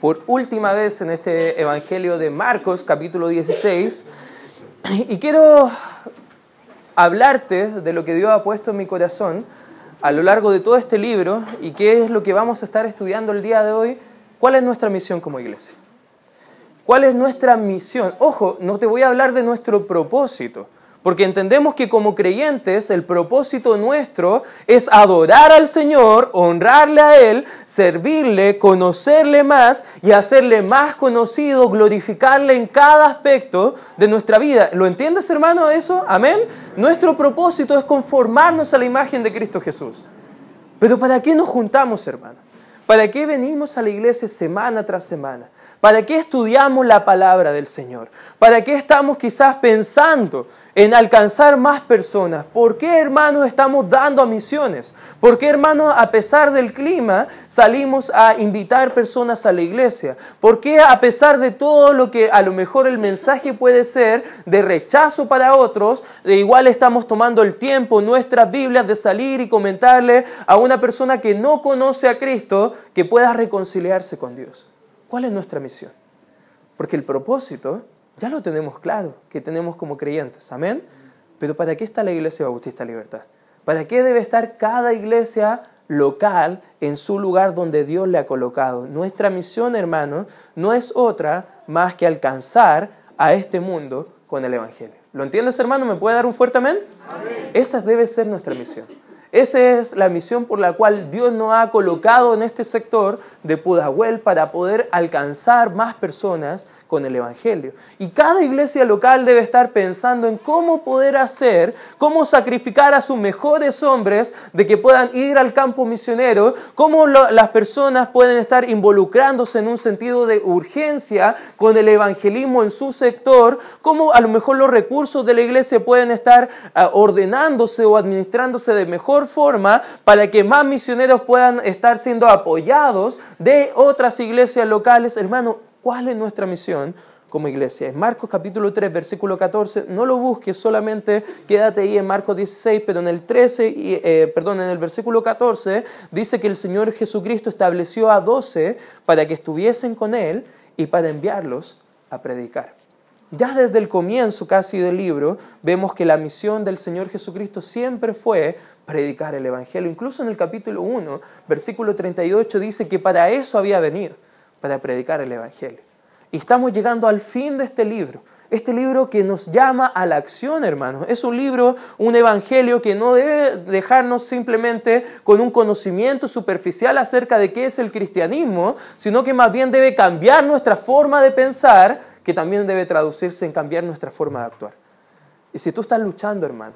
por última vez en este Evangelio de Marcos, capítulo 16, y quiero hablarte de lo que Dios ha puesto en mi corazón a lo largo de todo este libro y qué es lo que vamos a estar estudiando el día de hoy, cuál es nuestra misión como iglesia. ¿Cuál es nuestra misión? Ojo, no te voy a hablar de nuestro propósito porque entendemos que como creyentes el propósito nuestro es adorar al Señor, honrarle a Él, servirle, conocerle más y hacerle más conocido, glorificarle en cada aspecto de nuestra vida. ¿Lo entiendes hermano eso? Amén. Nuestro propósito es conformarnos a la imagen de Cristo Jesús. Pero ¿para qué nos juntamos hermano? ¿Para qué venimos a la iglesia semana tras semana? ¿Para qué estudiamos la palabra del Señor? ¿Para qué estamos quizás pensando en alcanzar más personas? ¿Por qué, hermanos, estamos dando a misiones? ¿Por qué, hermanos, a pesar del clima, salimos a invitar personas a la iglesia? ¿Por qué, a pesar de todo lo que a lo mejor el mensaje puede ser de rechazo para otros, de igual estamos tomando el tiempo, nuestras Biblias, de salir y comentarle a una persona que no conoce a Cristo que pueda reconciliarse con Dios? ¿Cuál es nuestra misión? Porque el propósito ya lo tenemos claro, que tenemos como creyentes, amén. Pero ¿para qué está la Iglesia Bautista Libertad? ¿Para qué debe estar cada iglesia local en su lugar donde Dios le ha colocado? Nuestra misión, hermanos, no es otra más que alcanzar a este mundo con el Evangelio. ¿Lo entiendes, hermano? ¿Me puede dar un fuerte amén? amén. Esa debe ser nuestra misión. Esa es la misión por la cual Dios nos ha colocado en este sector de Pudahuel para poder alcanzar más personas con el Evangelio. Y cada iglesia local debe estar pensando en cómo poder hacer, cómo sacrificar a sus mejores hombres de que puedan ir al campo misionero, cómo las personas pueden estar involucrándose en un sentido de urgencia con el evangelismo en su sector, cómo a lo mejor los recursos de la iglesia pueden estar ah, ordenándose o administrándose de mejor forma para que más misioneros puedan estar siendo apoyados de otras iglesias locales. Hermano, ¿Cuál es nuestra misión como iglesia? En Marcos capítulo 3, versículo 14, no lo busques, solamente quédate ahí en Marcos 16, pero en el 13, y, eh, perdón, en el versículo 14 dice que el Señor Jesucristo estableció a 12 para que estuviesen con Él y para enviarlos a predicar. Ya desde el comienzo casi del libro vemos que la misión del Señor Jesucristo siempre fue predicar el Evangelio. Incluso en el capítulo 1, versículo 38 dice que para eso había venido para predicar el Evangelio. Y estamos llegando al fin de este libro. Este libro que nos llama a la acción, hermanos. Es un libro, un evangelio que no debe dejarnos simplemente con un conocimiento superficial acerca de qué es el cristianismo, sino que más bien debe cambiar nuestra forma de pensar, que también debe traducirse en cambiar nuestra forma de actuar. Y si tú estás luchando, hermano,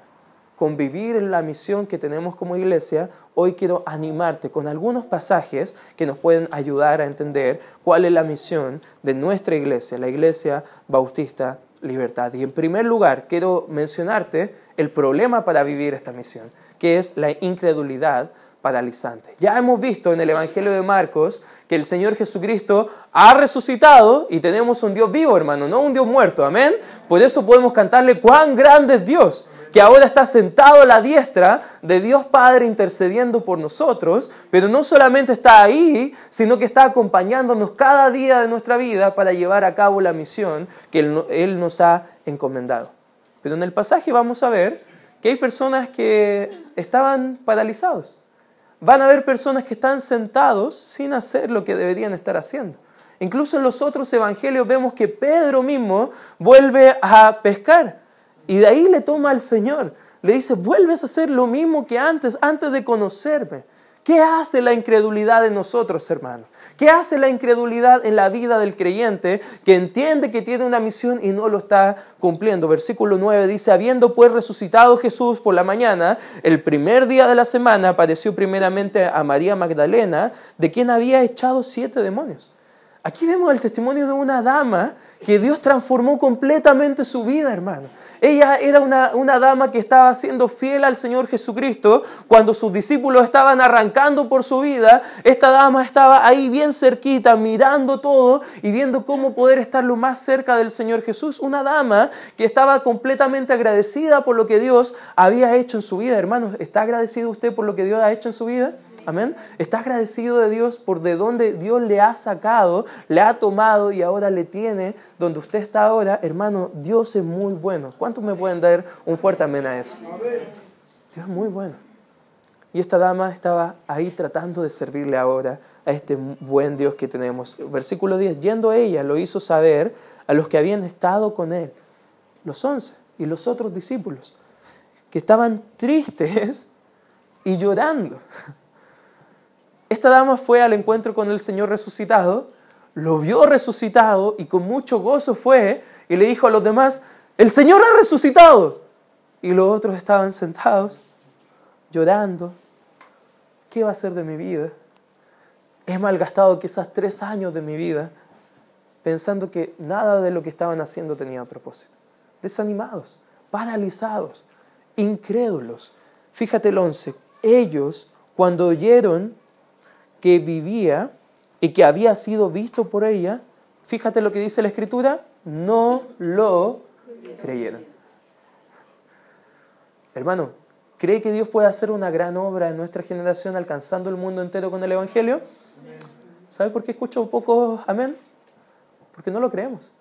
convivir en la misión que tenemos como iglesia, hoy quiero animarte con algunos pasajes que nos pueden ayudar a entender cuál es la misión de nuestra iglesia, la iglesia bautista libertad. Y en primer lugar, quiero mencionarte el problema para vivir esta misión, que es la incredulidad paralizante. Ya hemos visto en el Evangelio de Marcos que el Señor Jesucristo ha resucitado y tenemos un Dios vivo, hermano, no un Dios muerto, amén. Por eso podemos cantarle cuán grande es Dios que ahora está sentado a la diestra de Dios Padre intercediendo por nosotros, pero no solamente está ahí, sino que está acompañándonos cada día de nuestra vida para llevar a cabo la misión que Él, nos ha encomendado. Pero en el pasaje vamos a ver que hay personas que estaban paralizados. Van a haber personas que están sentados sin hacer lo que deberían estar haciendo. Incluso en los otros evangelios vemos que Pedro mismo vuelve a pescar y de ahí le toma al Señor. Le dice, vuelves a hacer lo mismo que antes, antes de conocerme. ¿Qué hace la incredulidad en nosotros, hermanos? ¿Qué hace la incredulidad en la vida del creyente que entiende que tiene una misión y no lo está cumpliendo? Versículo 9 dice, habiendo pues resucitado Jesús por la mañana, el primer día de la semana apareció primeramente a María Magdalena, de quien había echado siete demonios. Aquí vemos el testimonio de una dama que Dios transformó completamente su vida, hermano. Ella era una, una, dama que estaba siendo fiel al Señor Jesucristo. Cuando sus discípulos estaban arrancando por su vida, esta dama estaba ahí bien cerquita, mirando todo y viendo cómo poder estar lo más cerca del Señor Jesús. Una dama que estaba completamente agradecida por lo que Dios había hecho en su vida. Hermanos, ¿está agradecido usted por lo que Dios ha hecho en su vida? Amén. Está agradecido de Dios por de dónde Dios le ha sacado, le ha tomado y ahora le tiene donde usted está ahora. Hermano, Dios es muy bueno. ¿Cuántos me pueden dar un fuerte amén a eso? Dios es muy bueno. Y esta dama estaba ahí tratando de servirle ahora a este buen Dios que tenemos. Versículo 10, yendo ella, lo hizo saber a los que habían estado con él, los once y los otros discípulos, que estaban tristes y llorando. Esta dama fue al encuentro con el Señor resucitado, lo vio resucitado y con mucho gozo fue y le dijo a los demás, el Señor ha resucitado. Y los otros estaban sentados, llorando. ¿Qué va a ser de mi vida? He malgastado quizás tres años de mi vida pensando que nada de lo que estaban haciendo tenía propósito. Desanimados, paralizados, incrédulos. Fíjate el 11. Ellos, cuando oyeron que vivía y que había sido visto por ella, fíjate lo que dice la escritura, no lo creyeron. Hermano, ¿cree que Dios puede hacer una gran obra en nuestra generación alcanzando el mundo entero con el Evangelio? ¿Sabe por qué escucho poco amén? Porque no lo creemos.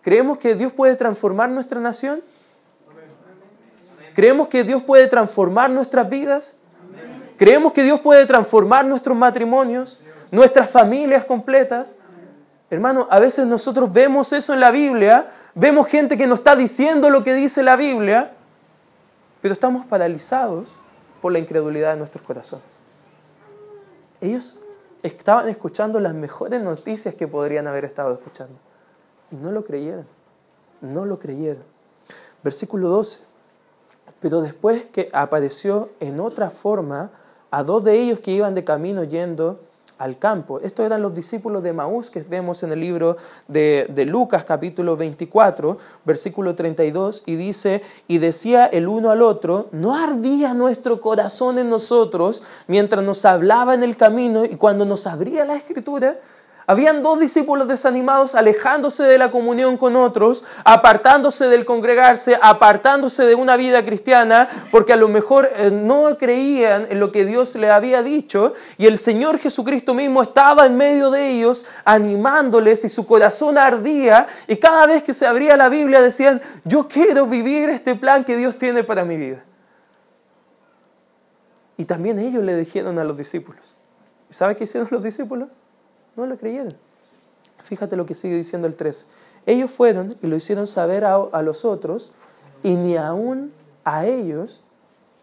¿Creemos que Dios puede transformar nuestra nación? ¿Creemos que Dios puede transformar nuestras vidas? ¿Creemos que Dios puede transformar nuestros matrimonios, nuestras familias completas? Hermano, a veces nosotros vemos eso en la Biblia, vemos gente que nos está diciendo lo que dice la Biblia, pero estamos paralizados por la incredulidad de nuestros corazones. Ellos estaban escuchando las mejores noticias que podrían haber estado escuchando. Y no lo creyeron. No lo creyeron. Versículo 12. Pero después que apareció en otra forma a dos de ellos que iban de camino yendo al campo. Estos eran los discípulos de Maús que vemos en el libro de, de, Lucas capítulo 24, versículo 32, y dice, y decía el uno al otro, ¿no ardía nuestro corazón en nosotros mientras nos hablaba en el camino y cuando nos abría la escritura? Habían dos discípulos desanimados alejándose de la comunión con otros, apartándose del congregarse, apartándose de una vida cristiana, porque a lo mejor eh, no creían en lo que Dios le había dicho, y el Señor Jesucristo mismo estaba en medio de ellos, animándoles, y su corazón ardía, y cada vez que se abría la Biblia decían, yo quiero vivir este plan que Dios tiene para mi vida. Y también ellos le dijeron a los discípulos. ¿Y sabe qué hicieron los discípulos? No lo creyeron. Fíjate lo que sigue diciendo el 13. Ellos fueron y lo hicieron saber a, a los otros y ni aún a ellos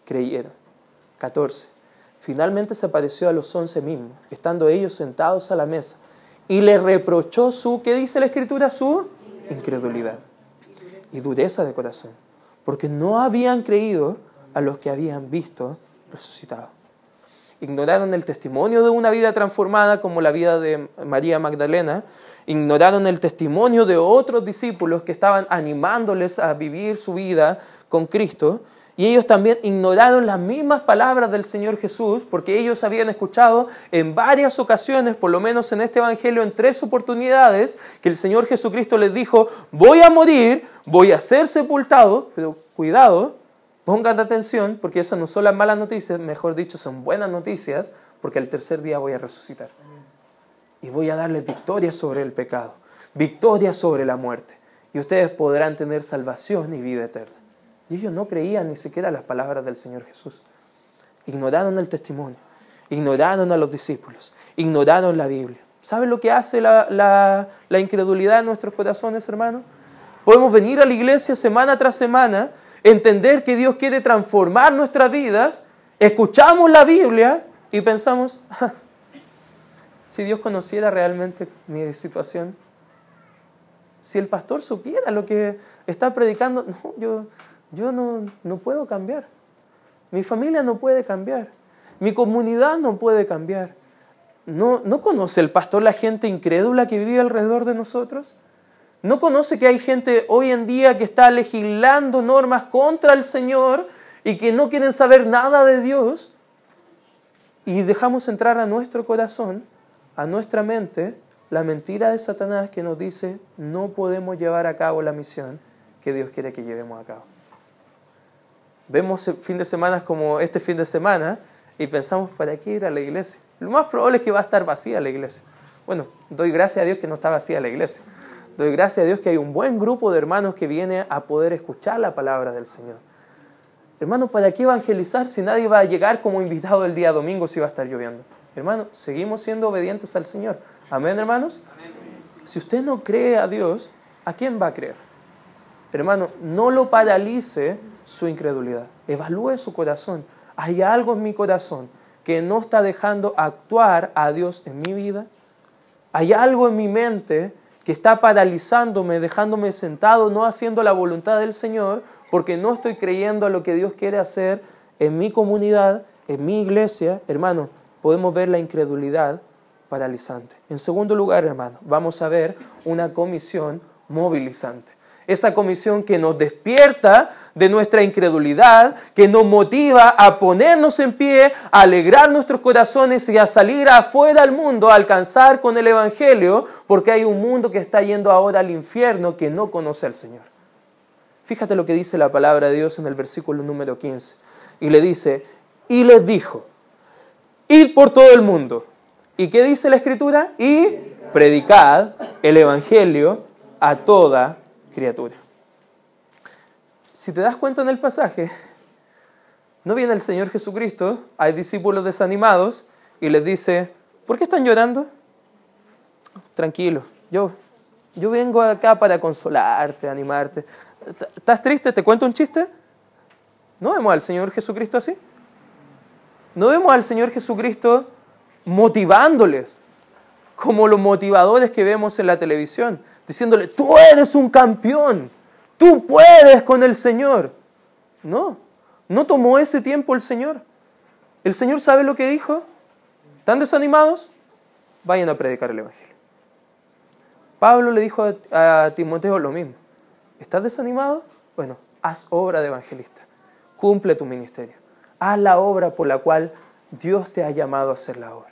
creyeron. 14. Finalmente se apareció a los once mismos, estando ellos sentados a la mesa, y le reprochó su, ¿qué dice la escritura? Su incredulidad y dureza de corazón, porque no habían creído a los que habían visto resucitado ignoraron el testimonio de una vida transformada como la vida de María Magdalena, ignoraron el testimonio de otros discípulos que estaban animándoles a vivir su vida con Cristo, y ellos también ignoraron las mismas palabras del Señor Jesús, porque ellos habían escuchado en varias ocasiones, por lo menos en este Evangelio, en tres oportunidades, que el Señor Jesucristo les dijo, voy a morir, voy a ser sepultado, pero cuidado, Pongan atención porque esas no son las malas noticias, mejor dicho, son buenas noticias porque el tercer día voy a resucitar. Y voy a darles victoria sobre el pecado, victoria sobre la muerte. Y ustedes podrán tener salvación y vida eterna. Y ellos no creían ni siquiera las palabras del Señor Jesús. Ignoraron el testimonio, ignoraron a los discípulos, ignoraron la Biblia. ¿Saben lo que hace la, la, incredulidad en nuestros corazones, hermanos? Podemos venir a la iglesia semana tras semana entender que Dios quiere transformar nuestras vidas, escuchamos la Biblia y pensamos, ah, si Dios conociera realmente mi situación, si el pastor supiera lo que está predicando, no, yo, yo no, no puedo cambiar. Mi familia no puede cambiar. Mi comunidad no puede cambiar. ¿No, ¿No conoce el pastor la gente incrédula que vive alrededor de nosotros? ¿No conoce que hay gente hoy en día que está legislando normas contra el Señor y que no quieren saber nada de Dios? Y dejamos entrar a nuestro corazón, a nuestra mente, la mentira de Satanás que nos dice no podemos llevar a cabo la misión que Dios quiere que llevemos a cabo. Vemos fin de semana como este fin de semana y pensamos, ¿para qué ir a la iglesia? Lo más probable es que va a estar vacía la iglesia. Bueno, doy gracias a Dios que no está vacía la iglesia. Doy gracias a Dios que hay un buen grupo de hermanos que viene a poder escuchar la palabra del Señor. Hermano, ¿para qué evangelizar si nadie va a llegar como invitado el día domingo si va a estar lloviendo? Hermano, seguimos siendo obedientes al Señor. Amén, hermanos. Si usted no cree a Dios, ¿a quién va a creer? Hermano, no lo paralice su incredulidad. Evalúe su corazón. ¿Hay algo en mi corazón que no está dejando actuar a Dios en mi vida? ¿Hay algo en mi mente que está paralizándome, dejándome sentado, no haciendo la voluntad del Señor, porque no estoy creyendo a lo que Dios quiere hacer en mi comunidad, en mi iglesia? Hermano, podemos ver la incredulidad paralizante. En segundo lugar, hermano, vamos a ver una comisión movilizante esa comisión que nos despierta de nuestra incredulidad, que nos motiva a ponernos en pie, a alegrar nuestros corazones y a salir afuera al mundo, a alcanzar con el Evangelio, porque hay un mundo que está yendo ahora al infierno que no conoce al Señor. Fíjate lo que dice la palabra de Dios en el versículo número 15. Y le dice, y les dijo, id por todo el mundo. ¿Y qué dice la Escritura? Y predicad el Evangelio a toda criatura. Si te das cuenta en el pasaje, no viene el Señor Jesucristo, hay discípulos desanimados y les dice, ¿por qué están llorando? Tranquilo, yo, yo vengo acá para consolarte, animarte. ¿Estás triste? ¿Te cuento un chiste? ¿No vemos al Señor Jesucristo así? ¿No vemos al Señor Jesucristo motivándoles como los motivadores que vemos en la televisión? Diciéndole, tú eres un campeón, tú puedes con el Señor. No, no tomó ese tiempo el Señor. El Señor sabe lo que dijo. ¿Están desanimados? Vayan a predicar el Evangelio. Pablo le dijo a, Timoteo lo mismo. ¿Estás desanimado? Bueno, haz obra de evangelista. Cumple tu ministerio. Haz la obra por la cual Dios te ha llamado a hacer la obra.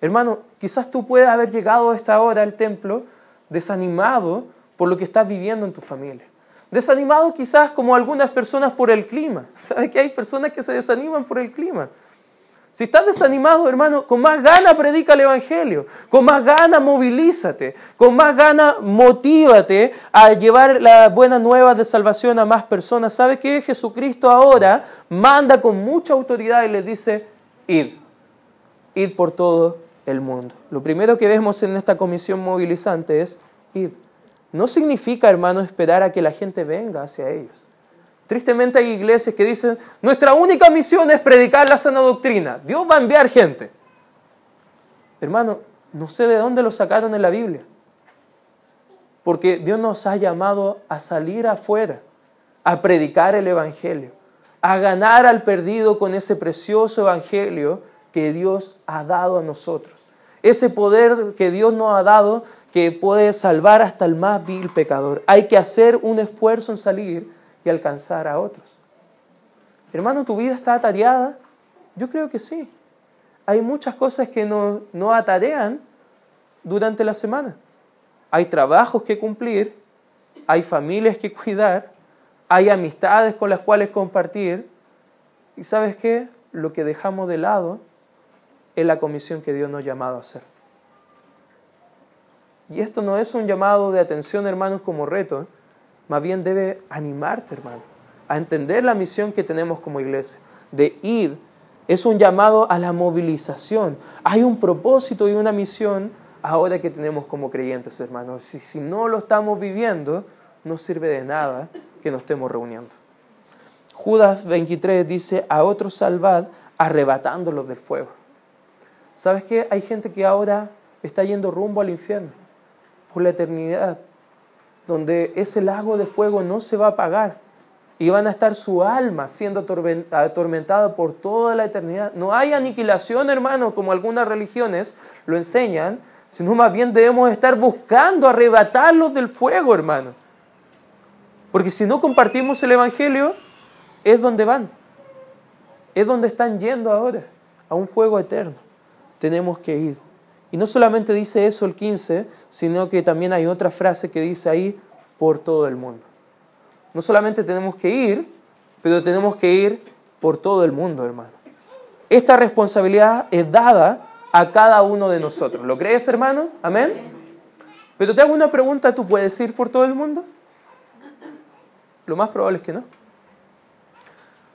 Hermano, quizás tú puedas haber llegado a esta hora al templo desanimado por lo que estás viviendo en tu familia. Desanimado quizás como algunas personas por el clima. ¿Sabes que hay personas que se desaniman por el clima? Si estás desanimado, hermano, con más gana predica el Evangelio, con más gana movilízate, con más gana motívate a llevar la buena nueva de salvación a más personas. ¿Sabe que Jesucristo ahora manda con mucha autoridad y le dice, id, id por todo el mundo. Lo primero que vemos en esta comisión movilizante es ir. No significa, hermano, esperar a que la gente venga hacia ellos. Tristemente hay iglesias que dicen, nuestra única misión es predicar la sana doctrina. Dios va a enviar gente. Hermano, no sé de dónde lo sacaron en la Biblia. Porque Dios nos ha llamado a salir afuera, a predicar el Evangelio, a ganar al perdido con ese precioso Evangelio que Dios ha dado a nosotros. Ese poder que Dios nos ha dado que puede salvar hasta el más vil pecador. Hay que hacer un esfuerzo en salir y alcanzar a otros. Hermano, ¿tu vida está atareada? Yo creo que sí. Hay muchas cosas que nos no atarean durante la semana. Hay trabajos que cumplir, hay familias que cuidar, hay amistades con las cuales compartir. ¿Y sabes qué? Lo que dejamos de lado es la comisión que Dios nos ha llamado a hacer. Y esto no es un llamado de atención, hermanos, como reto, ¿eh? más bien debe animarte, hermano, a entender la misión que tenemos como iglesia, de ir. Es un llamado a la movilización. Hay un propósito y una misión ahora que tenemos como creyentes, hermanos. Si, si no lo estamos viviendo, no sirve de nada que nos estemos reuniendo. Judas 23 dice, a otros salvad arrebatándolos del fuego. ¿Sabes qué? Hay gente que ahora está yendo rumbo al infierno por la eternidad, donde ese lago de fuego no se va a apagar y van a estar su alma siendo atormentada por toda la eternidad. No hay aniquilación, hermano, como algunas religiones lo enseñan, sino más bien debemos estar buscando arrebatarlos del fuego, hermano. Porque si no compartimos el Evangelio, es donde van, es donde están yendo ahora, a un fuego eterno tenemos que ir. Y no solamente dice eso el 15, sino que también hay otra frase que dice ahí, por todo el mundo. No solamente tenemos que ir, pero tenemos que ir por todo el mundo, hermano. esta responsabilidad es dada a cada uno de nosotros. ¿Lo crees, hermano? Amén. Pero te hago una pregunta, ¿tú puedes ir por todo el mundo? Lo más probable es que no.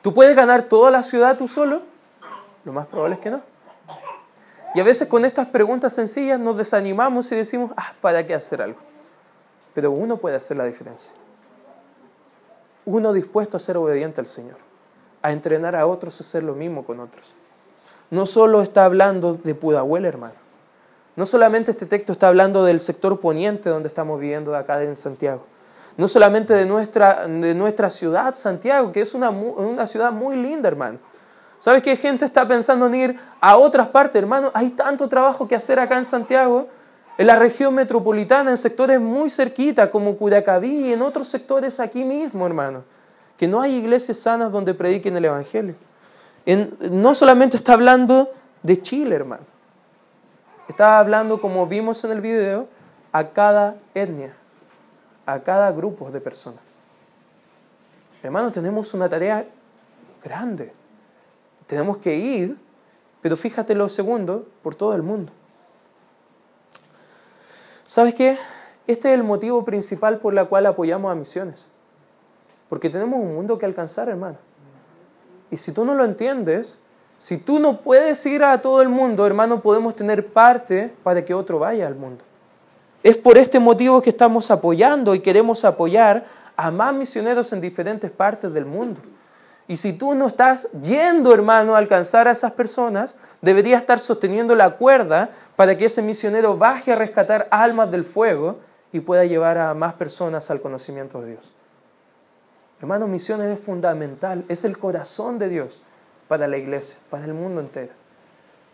¿Tú puedes ganar toda la ciudad tú solo? Lo más probable es que no. Y a veces con estas preguntas sencillas nos desanimamos y decimos, ah, ¿para qué hacer algo? Pero uno puede hacer la diferencia. Uno dispuesto a ser obediente al Señor, a entrenar a otros a hacer lo mismo con otros. No solo está hablando de Pudahuel, hermano. No solamente este texto está hablando del sector poniente donde estamos viviendo acá en Santiago. No solamente de nuestra, de nuestra ciudad, Santiago, que es una, una ciudad muy linda, hermano. ¿Sabes qué gente está pensando en ir a otras partes, hermano? Hay tanto trabajo que hacer acá en Santiago, en la región metropolitana, en sectores muy cerquita, como Curacaví y en otros sectores aquí mismo, hermano. Que no hay iglesias sanas donde prediquen el Evangelio. no solamente está hablando de Chile, hermano. Está hablando, como vimos en el video, a cada etnia, a cada grupo de personas. Hermano, tenemos una tarea grande. Tenemos que ir, pero fíjate lo segundo, por todo el mundo. ¿Sabes qué? Este es el motivo principal por el cual apoyamos a misiones. Porque tenemos un mundo que alcanzar, hermano. Y si tú no lo entiendes, si tú no puedes ir a todo el mundo, hermano, podemos tener parte para que otro vaya al mundo. Es por este motivo que estamos apoyando y queremos apoyar a más misioneros en diferentes partes del mundo. Y si tú no estás yendo, hermano, a alcanzar a esas personas, deberías estar sosteniendo la cuerda para que ese misionero baje a rescatar almas del fuego y pueda llevar a más personas al conocimiento de Dios. Hermano, misiones es fundamental, es el corazón de Dios para la iglesia, para el mundo entero.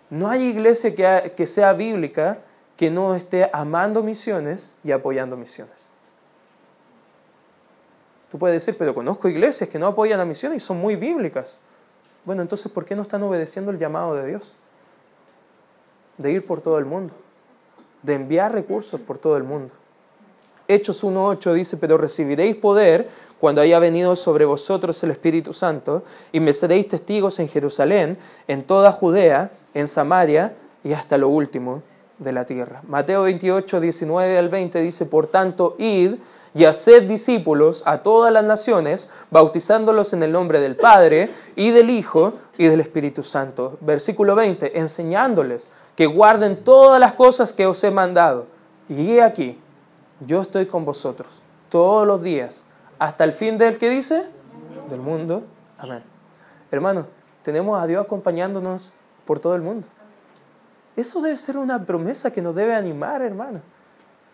No hay iglesia que, que sea bíblica que no esté amando misiones y apoyando misiones. Tú puedes decir, pero conozco iglesias que no apoyan a misiones y son muy bíblicas. Bueno, entonces, ¿por qué no están obedeciendo el llamado de Dios? De ir por todo el mundo, de enviar recursos por todo el mundo. Hechos 1.8 dice, pero recibiréis poder cuando haya venido sobre vosotros el Espíritu Santo, y me seréis testigos en Jerusalén, en toda Judea, en Samaria y hasta lo último de la tierra. Mateo 28, 19 al 20 dice, por tanto, id y haced discípulos a todas las naciones, bautizándolos en el nombre del Padre y del Hijo y del Espíritu Santo. Versículo 20, enseñándoles que guarden todas las cosas que os he mandado. Y he aquí, yo estoy con vosotros todos los días, hasta el fin del que dice, del mundo. Amén. Hermano, tenemos a Dios acompañándonos por todo el mundo. Eso debe ser una promesa que nos debe animar, hermano.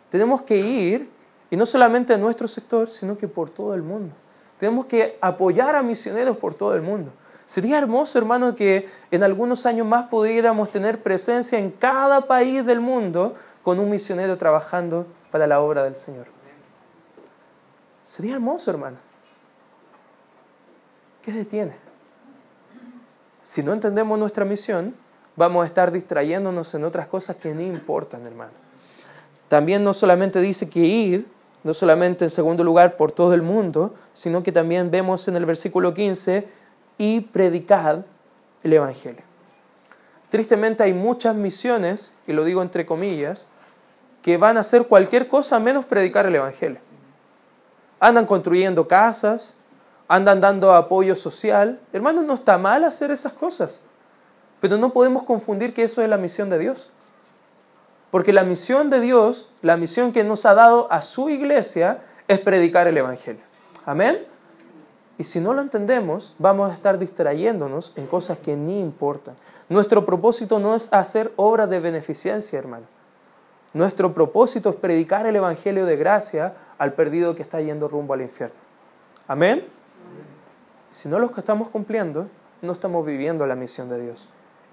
Tenemos que ir y no solamente en nuestro sector, sino que por todo el mundo. Tenemos que apoyar a misioneros por todo el mundo. Sería hermoso, hermano, que en algunos años más pudiéramos tener presencia en cada país del mundo con un misionero trabajando para la obra del Señor. Sería hermoso, hermano. ¿Qué detiene? Si no entendemos nuestra misión, vamos a estar distrayéndonos en otras cosas que ni importan, hermano. También no solamente dice que ir, no solamente en segundo lugar por todo el mundo, sino que también vemos en el versículo 15, y predicad el Evangelio. Tristemente hay muchas misiones, y lo digo entre comillas, que van a hacer cualquier cosa menos predicar el Evangelio. Andan construyendo casas, andan dando apoyo social. Hermanos, no está mal hacer esas cosas, pero no podemos confundir que eso es la misión de Dios. Porque la misión de Dios, la misión que nos ha dado a su iglesia, es predicar el Evangelio. Amén. Y si no lo entendemos, vamos a estar distrayéndonos en cosas que ni importan. Nuestro propósito no es hacer obras de beneficencia, hermano. Nuestro propósito es predicar el Evangelio de gracia al perdido que está yendo rumbo al infierno. Amén. Si no lo estamos cumpliendo, no estamos viviendo la misión de Dios.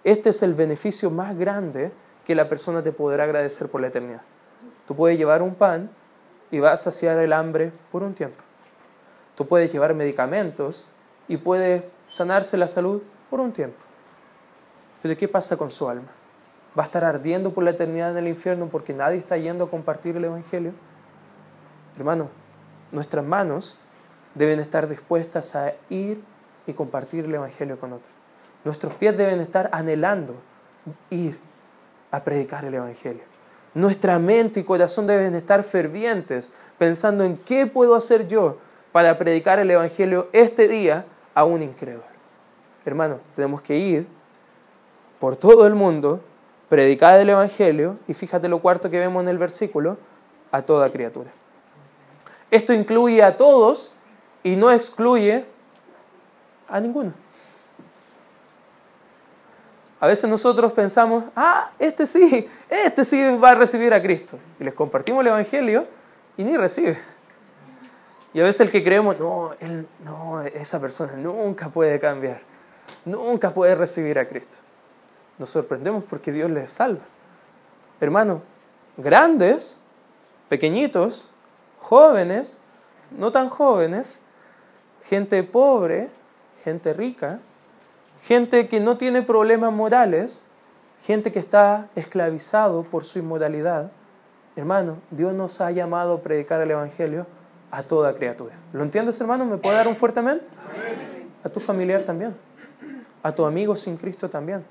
Este es el beneficio más grande que la persona te podrá agradecer por la eternidad. Tú puedes llevar un pan y vas a saciar el hambre por un tiempo. Tú puedes llevar medicamentos y puedes sanarse la salud por un tiempo. Pero ¿qué pasa con su alma? ¿Va a estar ardiendo por la eternidad en el infierno porque nadie está yendo a compartir el Evangelio? Hermano, nuestras manos deben estar dispuestas a ir y compartir el Evangelio con otros. Nuestros pies deben estar anhelando ir a predicar el Evangelio. Nuestra mente y corazón deben estar fervientes, pensando en qué puedo hacer yo para predicar el Evangelio este día a un incrédulo. Hermano, tenemos que ir por todo el mundo, predicar el Evangelio, y fíjate lo cuarto que vemos en el versículo, a toda criatura. Esto incluye a todos y no excluye a ninguno. A veces nosotros pensamos, ah, este sí, este sí va a recibir a Cristo. Y les compartimos el Evangelio y ni recibe. Y a veces el que creemos, no, él, no, esa persona nunca puede cambiar, nunca puede recibir a Cristo. Nos sorprendemos porque Dios les salva. Hermano, grandes, pequeñitos, jóvenes, no tan jóvenes, gente pobre, gente rica, gente que no tiene problemas morales, gente que está esclavizado por su inmoralidad. Hermano, Dios nos ha llamado a predicar el Evangelio a toda criatura. ¿Lo entiendes, hermano? ¿Me puede dar un fuerte amén? A tu familiar también. A tu amigo sin Cristo también.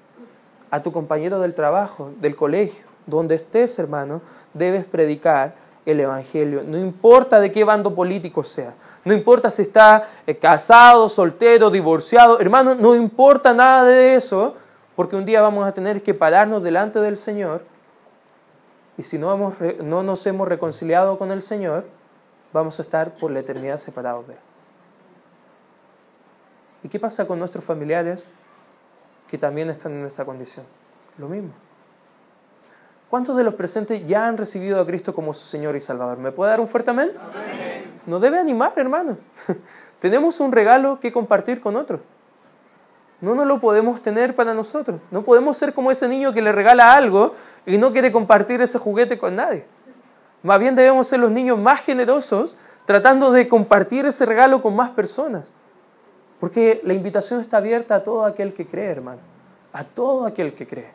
A tu compañero del trabajo, del colegio. Donde estés, hermano, debes predicar el Evangelio. No importa de qué bando político sea. No importa si está eh, casado, soltero, divorciado. Hermano, no importa nada de eso. Porque un día vamos a tener que pararnos delante del Señor. Y si no, no nos hemos reconciliado con el Señor, vamos a estar por la eternidad separados de Él. ¿Y qué pasa con nuestros familiares que también están en esa condición? Lo mismo. ¿Cuántos de los presentes ya han recibido a Cristo como su Señor y Salvador? ¿Me puede dar un fuerte amén? Nos debe animar, hermano. Tenemos un regalo que compartir con otros. No nos lo podemos tener para nosotros. No podemos ser como ese niño que le regala algo y no quiere compartir ese juguete con nadie. Más bien debemos ser los niños más generosos tratando de compartir ese regalo con más personas. Porque la invitación está abierta a todo aquel que cree, hermano. A todo aquel que cree.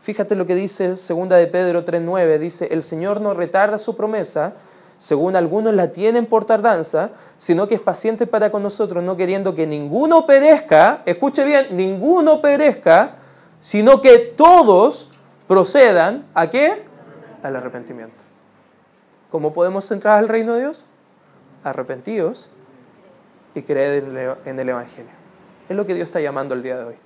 Fíjate lo que dice segunda de Pedro 3.9. Dice, el Señor no retarda su promesa, según algunos la tienen por tardanza, sino que es paciente para con nosotros, no queriendo que ninguno perezca, escuche bien, ninguno perezca, sino que todos procedan a qué? Al arrepentimiento. ¿Cómo podemos entrar al reino de Dios? Arrepentidos y creer en el Evangelio. Es lo que Dios está llamando el día de hoy.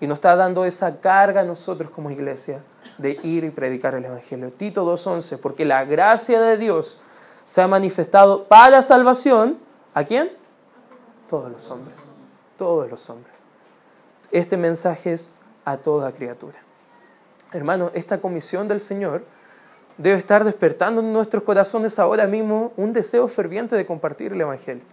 Y nos está dando esa carga a nosotros como iglesia de ir y predicar el Evangelio. Tito 2.11, porque la gracia de Dios se ha manifestado para salvación. ¿A quién? Todos los hombres. Todos los hombres. Este mensaje es a toda criatura. Hermano, esta comisión del Señor debe estar despertando en nuestros corazones ahora mismo un deseo ferviente de compartir el Evangelio.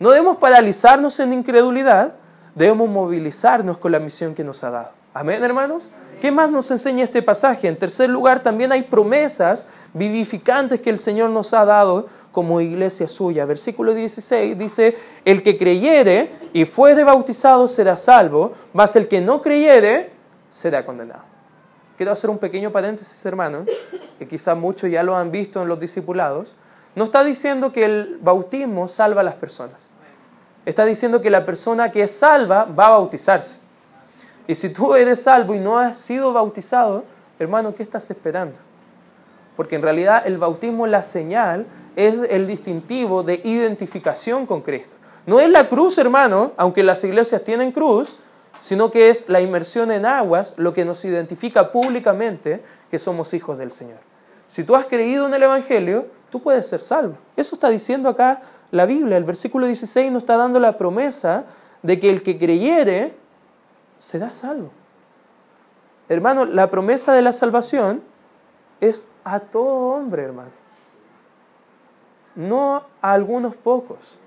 No debemos paralizarnos en incredulidad, debemos movilizarnos con la misión que nos ha dado. Amén, hermanos. ¿Qué más nos enseña este pasaje? En tercer lugar, también hay promesas vivificantes que el Señor nos ha dado como iglesia suya. Versículo 16 dice, el que creyere y fuere bautizado será salvo, mas el que no creyere será condenado. Quiero hacer un pequeño paréntesis, hermano, que quizá muchos ya lo han visto en los discipulados. No está diciendo que el bautismo salva a las personas. Está diciendo que la persona que es salva va a bautizarse. Y si tú eres salvo y no has sido bautizado, hermano, ¿qué estás esperando? Porque en realidad el bautismo, la señal, es el distintivo de identificación con Cristo. No es la cruz, hermano, aunque las iglesias tienen cruz, sino que es la inmersión en aguas lo que nos identifica públicamente que somos hijos del Señor. Si tú has creído en el Evangelio, tú puedes ser salvo. Eso está diciendo acá la Biblia. El versículo 16 nos está dando la promesa de que el que creyere será salvo. Hermano, la promesa de la salvación es a todo hombre, hermano. No a algunos pocos.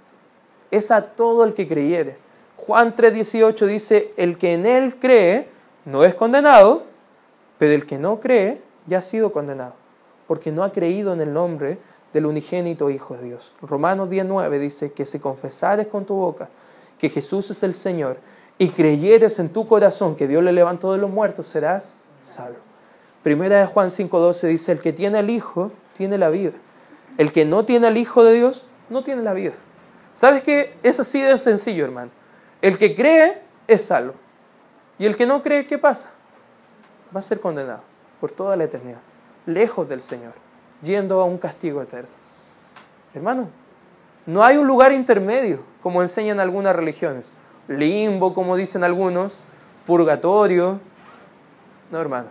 Es a todo el que creyere. Juan 3:18 dice, el que en él cree no es condenado, pero el que no cree ya ha sido condenado, porque no ha creído en el nombre del unigénito Hijo de Dios. Romanos 19 dice que si confesares con tu boca que Jesús es el Señor y creyeres en tu corazón que Dios le levantó de los muertos, serás salvo. Primera de Juan 5:12 dice, el que tiene al Hijo tiene la vida. El que no tiene al Hijo de Dios no tiene la vida. ¿Sabes qué? Es así de sencillo, hermano. El que cree es salvo. Y el que no cree, ¿qué pasa? Va a ser condenado por toda la eternidad, lejos del Señor, yendo a un castigo eterno. Hermano, no hay un lugar intermedio, como enseñan algunas religiones. Limbo, como dicen algunos, purgatorio. No, hermano.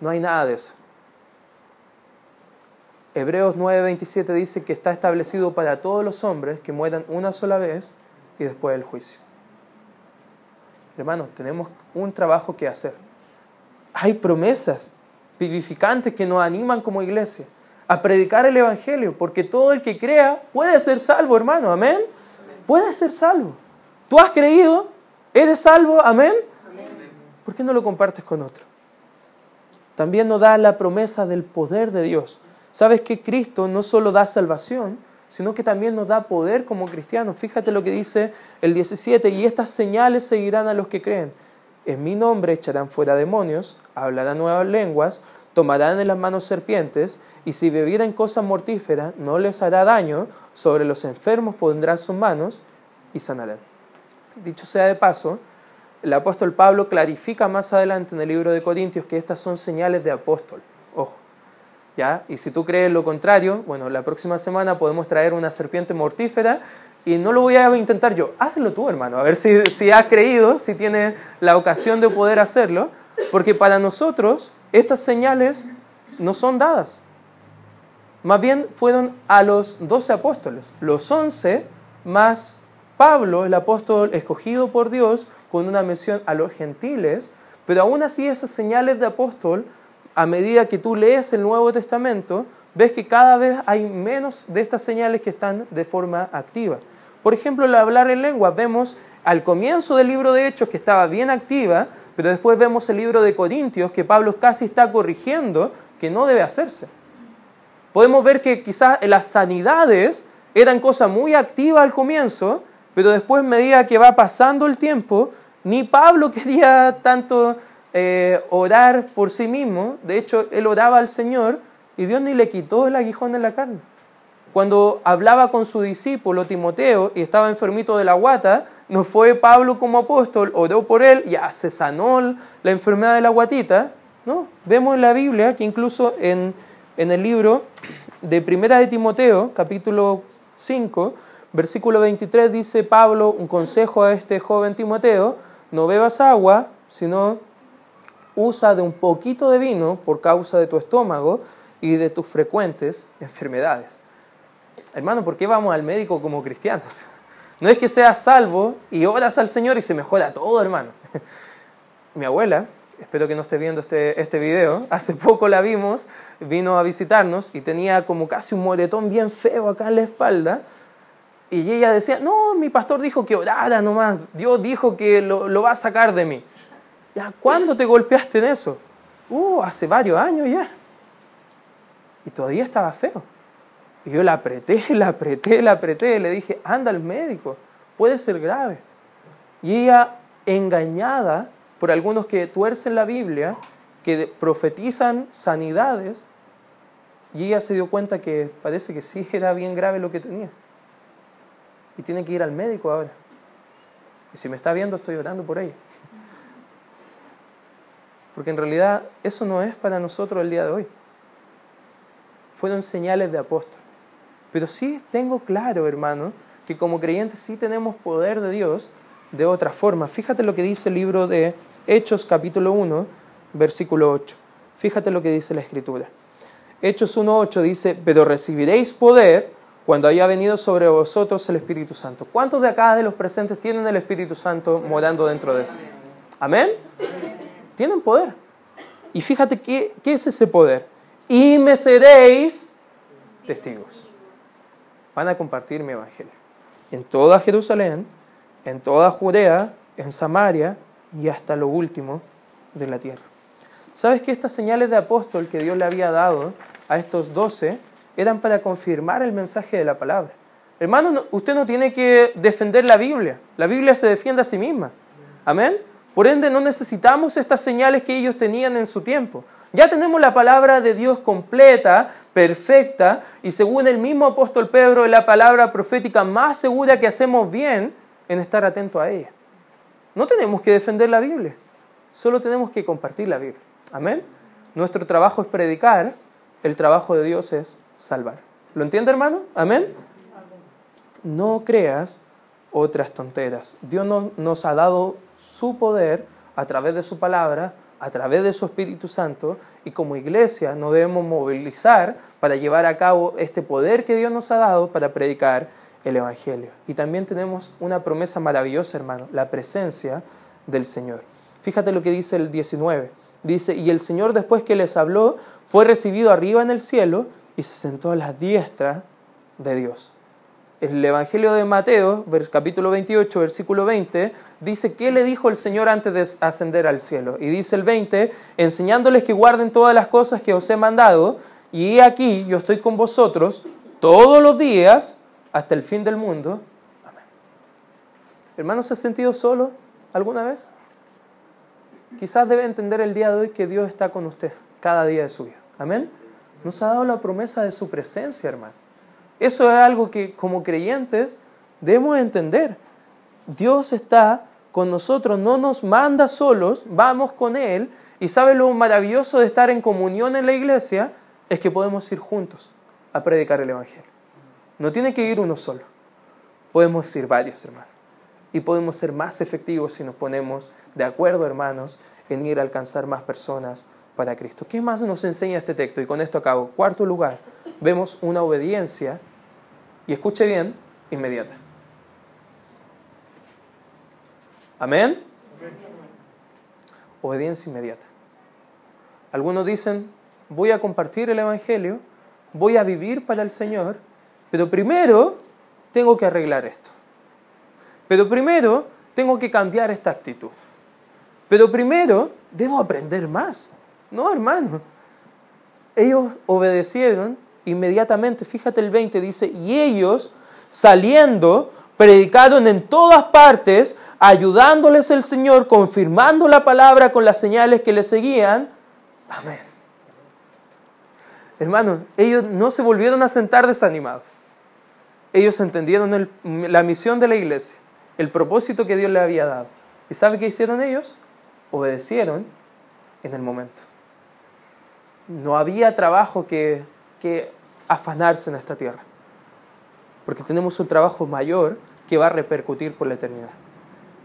No hay nada de eso. Hebreos 9:27 dice que está establecido para todos los hombres que mueran una sola vez y después del juicio. Hermanos, tenemos un trabajo que hacer. Hay promesas vivificantes que nos animan como iglesia a predicar el Evangelio, porque todo el que crea puede ser salvo, hermano, amén. Puede ser salvo. Tú has creído, eres salvo, amén. ¿Por qué no lo compartes con otro? También nos da la promesa del poder de Dios. Sabes que Cristo no solo da salvación, sino que también nos da poder como cristianos. Fíjate lo que dice el 17, y estas señales seguirán a los que creen. En mi nombre echarán fuera demonios, hablarán nuevas lenguas, tomarán en las manos serpientes, y si bebieren cosas mortíferas no les hará daño, sobre los enfermos pondrán sus manos y sanarán. Dicho sea de paso, el apóstol Pablo clarifica más adelante en el libro de Corintios que estas son señales de apóstol. Ojo. ¿Ya? Y si tú crees lo contrario, bueno, la próxima semana podemos traer una serpiente mortífera y no lo voy a intentar yo. Hazlo tú, hermano, a ver si, si has creído, si tienes la ocasión de poder hacerlo, porque para nosotros estas señales no son dadas. Más bien fueron a los doce apóstoles, los once más Pablo, el apóstol escogido por Dios, con una mención a los gentiles, pero aún así esas señales de apóstol, a medida que tú lees el Nuevo Testamento, ves que cada vez hay menos de estas señales que están de forma activa. Por ejemplo, el hablar en lengua, vemos al comienzo del libro de Hechos que estaba bien activa, pero después vemos el libro de Corintios que Pablo casi está corrigiendo que no debe hacerse. Podemos ver que quizás las sanidades eran cosas muy activas al comienzo, pero después, medida que va pasando el tiempo, ni Pablo quería tanto eh, orar por sí mismo. De hecho, él oraba al Señor y Dios ni le quitó el aguijón en la carne. Cuando hablaba con su discípulo Timoteo y estaba enfermito de la guata, no fue Pablo como apóstol, oró por él, ya se sanó la enfermedad de la guatita. No, vemos en la Biblia que incluso en, en el libro de Primera de Timoteo, capítulo 5, versículo 23 dice Pablo un consejo a este joven Timoteo, no bebas agua, sino usa de un poquito de vino por causa de tu estómago y de tus frecuentes enfermedades. Hermano, ¿por qué vamos al médico como cristianos? No es que seas salvo y oras al Señor y se mejora todo, hermano. Mi abuela, espero que no esté viendo este, este video, hace poco la vimos, vino a visitarnos y tenía como casi un moretón bien feo acá en la espalda. Y ella decía, no, mi pastor dijo que orara nomás, Dios dijo que lo, lo va a sacar de mí. ¿Ya cuándo te golpeaste en eso? Uh, hace varios años ya. Y todavía estaba feo. Y yo la apreté, la apreté, la apreté, le dije, anda al médico, puede ser grave. Y ella, engañada por algunos que tuercen la Biblia, que profetizan sanidades, y ella se dio cuenta que parece que sí era bien grave lo que tenía. Y tiene que ir al médico ahora. Y si me está viendo, estoy orando por ella. Porque en realidad eso no es para nosotros el día de hoy. Fueron señales de apóstol. Pero sí tengo claro, hermano, que como creyentes sí tenemos poder de Dios de otra forma. Fíjate lo que dice el libro de Hechos capítulo 1, versículo 8. Fíjate lo que dice la escritura. Hechos 1.8 dice, pero recibiréis poder cuando haya venido sobre vosotros el Espíritu Santo. ¿Cuántos de acá de los presentes tienen el Espíritu Santo morando dentro de eso? ¿Amén? Tienen poder. Y fíjate qué, qué es ese poder. Y me seréis testigos van a compartir mi evangelio. En toda Jerusalén, en toda Judea, en Samaria y hasta lo último de la tierra. ¿Sabes que estas señales de apóstol que Dios le había dado a estos doce eran para confirmar el mensaje de la palabra? Hermano, usted no tiene que defender la Biblia. La Biblia se defiende a sí misma. Amén. Por ende, no necesitamos estas señales que ellos tenían en su tiempo. Ya tenemos la palabra de Dios completa, perfecta, y según el mismo apóstol Pedro, es la palabra profética más segura que hacemos bien en estar atento a ella. no tenemos que defender la Biblia, solo tenemos que compartir la Biblia. Amén. Nuestro trabajo es predicar, el trabajo de Dios es salvar. ¿Lo entiende, hermano? Amén. No creas otras tonteras. Dios nos ha dado su poder a través de su palabra, a través de su Espíritu Santo, y como iglesia nos debemos movilizar para llevar a cabo este poder que Dios nos ha dado para predicar el Evangelio. Y también tenemos una promesa maravillosa, hermano, la presencia del Señor. Fíjate lo que dice el 19. Dice, y el Señor después que les habló, fue recibido arriba en el cielo y se sentó a la diestra de Dios. El Evangelio de Mateo, capítulo 28, versículo 20, dice, ¿qué le dijo el Señor antes de ascender al cielo? Y dice el 20, enseñándoles que guarden todas las cosas que os he mandado, y aquí yo estoy con vosotros todos los días hasta el fin del mundo. Amén. Hermano, ¿se ha sentido solo alguna vez? Quizás debe entender el día de hoy que Dios está con usted cada día de su vida. Amén. Nos ha dado la promesa de su presencia, hermano. Eso es algo que como creyentes debemos entender. Dios está con nosotros, no nos manda solos, vamos con Él. Y sabe lo maravilloso de estar en comunión en la iglesia es que podemos ir juntos a predicar el Evangelio. No tiene que ir uno solo. Podemos ir varios, hermanos. Y podemos ser más efectivos si nos ponemos de acuerdo, hermanos, en ir a alcanzar más personas para Cristo. ¿Qué más nos enseña este texto? Y con esto acabo. Cuarto lugar, vemos una obediencia, y escuche bien, inmediata. Amén. Obediencia inmediata. Algunos dicen, voy a compartir el Evangelio, voy a vivir para el Señor, pero primero tengo que arreglar esto. Pero primero tengo que cambiar esta actitud. Pero primero debo aprender más. No, hermano. Ellos obedecieron inmediatamente. Fíjate el 20, dice, y ellos saliendo, predicaron en todas partes, ayudándoles el Señor, confirmando la palabra con las señales que le seguían. Amén. Hermano, ellos no se volvieron a sentar desanimados. Ellos entendieron la misión de la iglesia, el propósito que Dios le había dado. ¿Y sabe qué hicieron ellos? Obedecieron en el momento. No había trabajo que, que afanarse en esta tierra, porque tenemos un trabajo mayor que va a repercutir por la eternidad.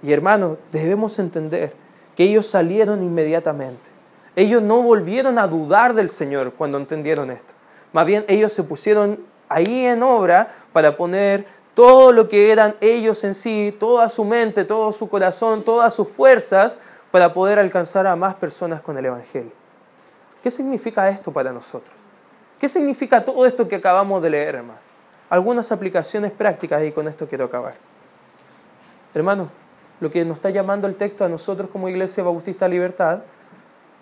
Y hermanos, debemos entender que ellos salieron inmediatamente ellos no volvieron a dudar del Señor cuando entendieron esto. Más bien ellos se pusieron ahí en obra para poner todo lo que eran ellos en sí, toda su mente, todo su corazón, todas sus fuerzas para poder alcanzar a más personas con el Evangelio. ¿Qué significa esto para nosotros? ¿Qué significa todo esto que acabamos de leer, hermano? Algunas aplicaciones prácticas y con esto quiero acabar. Hermano, lo que nos está llamando el texto a nosotros como Iglesia Bautista Libertad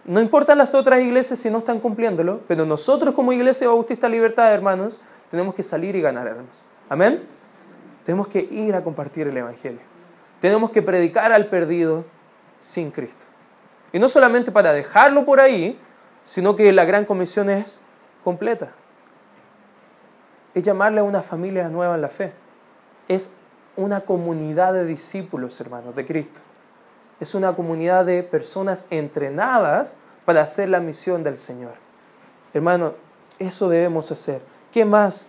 no importan las otras iglesias si no están cumpliéndolo, pero nosotros como Iglesia Bautista Libertad, hermanos, tenemos que salir y ganar hermanos. Amén. Tenemos que ir a compartir el Evangelio. Tenemos que predicar al perdido sin Cristo. Y no solamente para dejarlo por ahí, sino que la gran comisión es completa. Es llamarle a una familia nueva en la fe. Es una comunidad de discípulos, hermanos, de Cristo es una comunidad de personas entrenadas para hacer la misión del Señor. Hermano, eso debemos hacer. ¿Qué más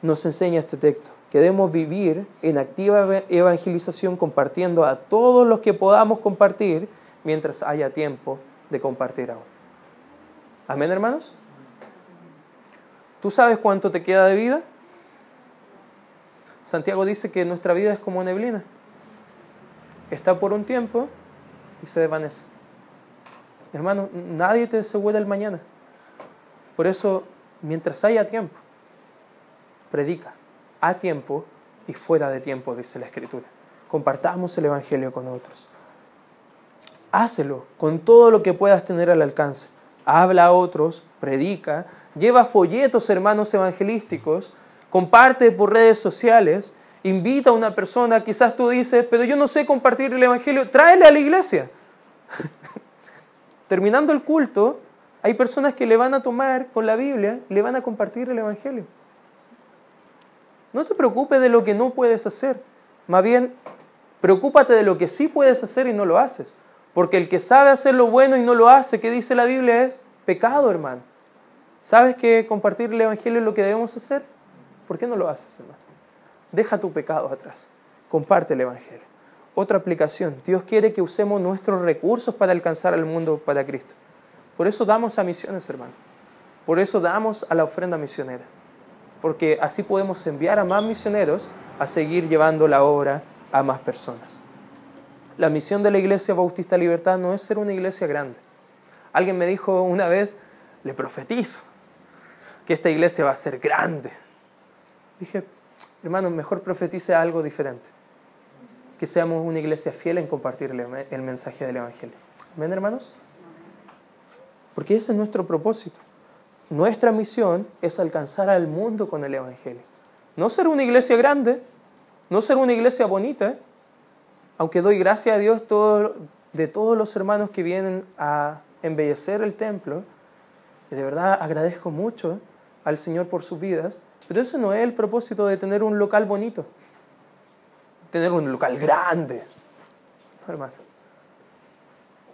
nos enseña este texto? Que debemos vivir en activa evangelización compartiendo a todos los que podamos compartir mientras haya tiempo de compartir aún. Amén, hermanos. ¿Tú sabes cuánto te queda de vida? Santiago dice que nuestra vida es como neblina está por un tiempo y se desvanece. Hermano, nadie te asegura el mañana. Por eso, mientras haya tiempo, predica a tiempo y fuera de tiempo, dice la Escritura. Compartamos el Evangelio con otros. Hácelo con todo lo que puedas tener al alcance. Habla a otros, predica, lleva folletos, hermanos evangelísticos, comparte por redes sociales invita a una persona, quizás tú dices, pero yo no sé compartir el Evangelio, tráele a la iglesia. Terminando el culto, hay personas que le van a tomar con la Biblia le van a compartir el Evangelio. No te preocupes de lo que no puedes hacer, más bien Preocúpate de lo que sí puedes hacer y no lo haces. Porque el que sabe hacer lo bueno y no lo hace, ¿qué dice la Biblia? Es pecado, hermano. ¿Sabes que compartir el Evangelio es lo que debemos hacer? ¿Por qué no lo haces, hermano? Deja tu pecado atrás. Comparte el Evangelio. Otra aplicación. Dios quiere que usemos nuestros recursos para alcanzar al mundo para Cristo. Por eso damos a misiones, hermano. Por eso damos a la ofrenda misionera. Porque así podemos enviar a más misioneros a seguir llevando la obra a más personas. La misión de la Iglesia Bautista Libertad no es ser una iglesia grande. Alguien me dijo una vez, le profetizo, esta iglesia va a ser grande. Dije, hermano, mejor profetice algo diferente. Que seamos una iglesia fiel en compartir el mensaje del Evangelio. ¿Ven, hermanos? Porque ese es nuestro propósito. Nuestra misión es alcanzar al mundo con el Evangelio. No ser una iglesia grande, no ser una iglesia bonita, aunque doy gracias a Dios de todos los hermanos que vienen a embellecer el templo, y de verdad agradezco mucho al Señor por sus vidas, pero ese no es el propósito de tener un local bonito, tener un local grande, hermano,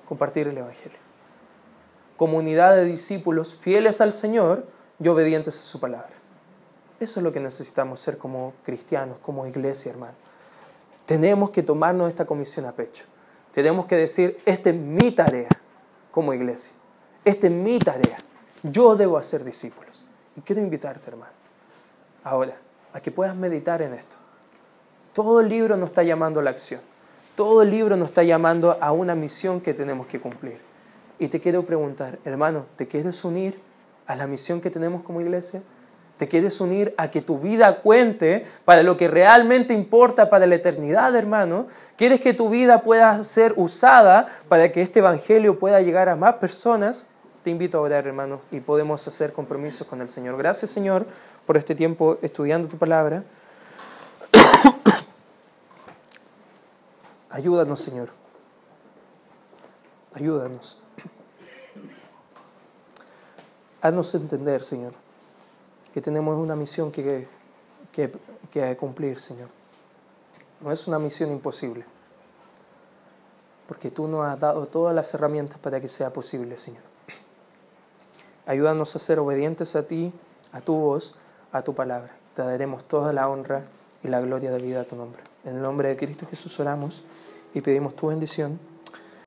compartir el Evangelio comunidad de discípulos fieles al Señor y obedientes a su palabra. Eso es lo que necesitamos ser como cristianos, como iglesia, hermano. Tenemos que tomarnos esta comisión a pecho. Tenemos que decir, esta es mi tarea como iglesia. Esta es mi tarea. Yo debo hacer discípulos. Y quiero invitarte, hermano, ahora, a que puedas meditar en esto. Todo el libro nos está llamando a la acción. Todo el libro nos está llamando a una misión que tenemos que cumplir. Y te quiero preguntar, hermano, ¿te quieres unir a la misión que tenemos como iglesia? ¿Te quieres unir a que tu vida cuente para lo que realmente importa para la eternidad, hermano? ¿Quieres que tu vida pueda ser usada para que este evangelio pueda llegar a más personas? Te invito a orar, hermano, y podemos hacer compromisos con el Señor. Gracias, Señor, por este tiempo estudiando tu palabra. Ayúdanos, Señor. Ayúdanos. Haznos entender, Señor, que tenemos una misión que, que, que cumplir, Señor. No es una misión imposible, porque tú nos has dado todas las herramientas para que sea posible, Señor. Ayúdanos a ser obedientes a ti, a tu voz, a tu palabra. Te daremos toda la honra y la gloria de vida a tu nombre. En el nombre de Cristo Jesús oramos y pedimos tu bendición.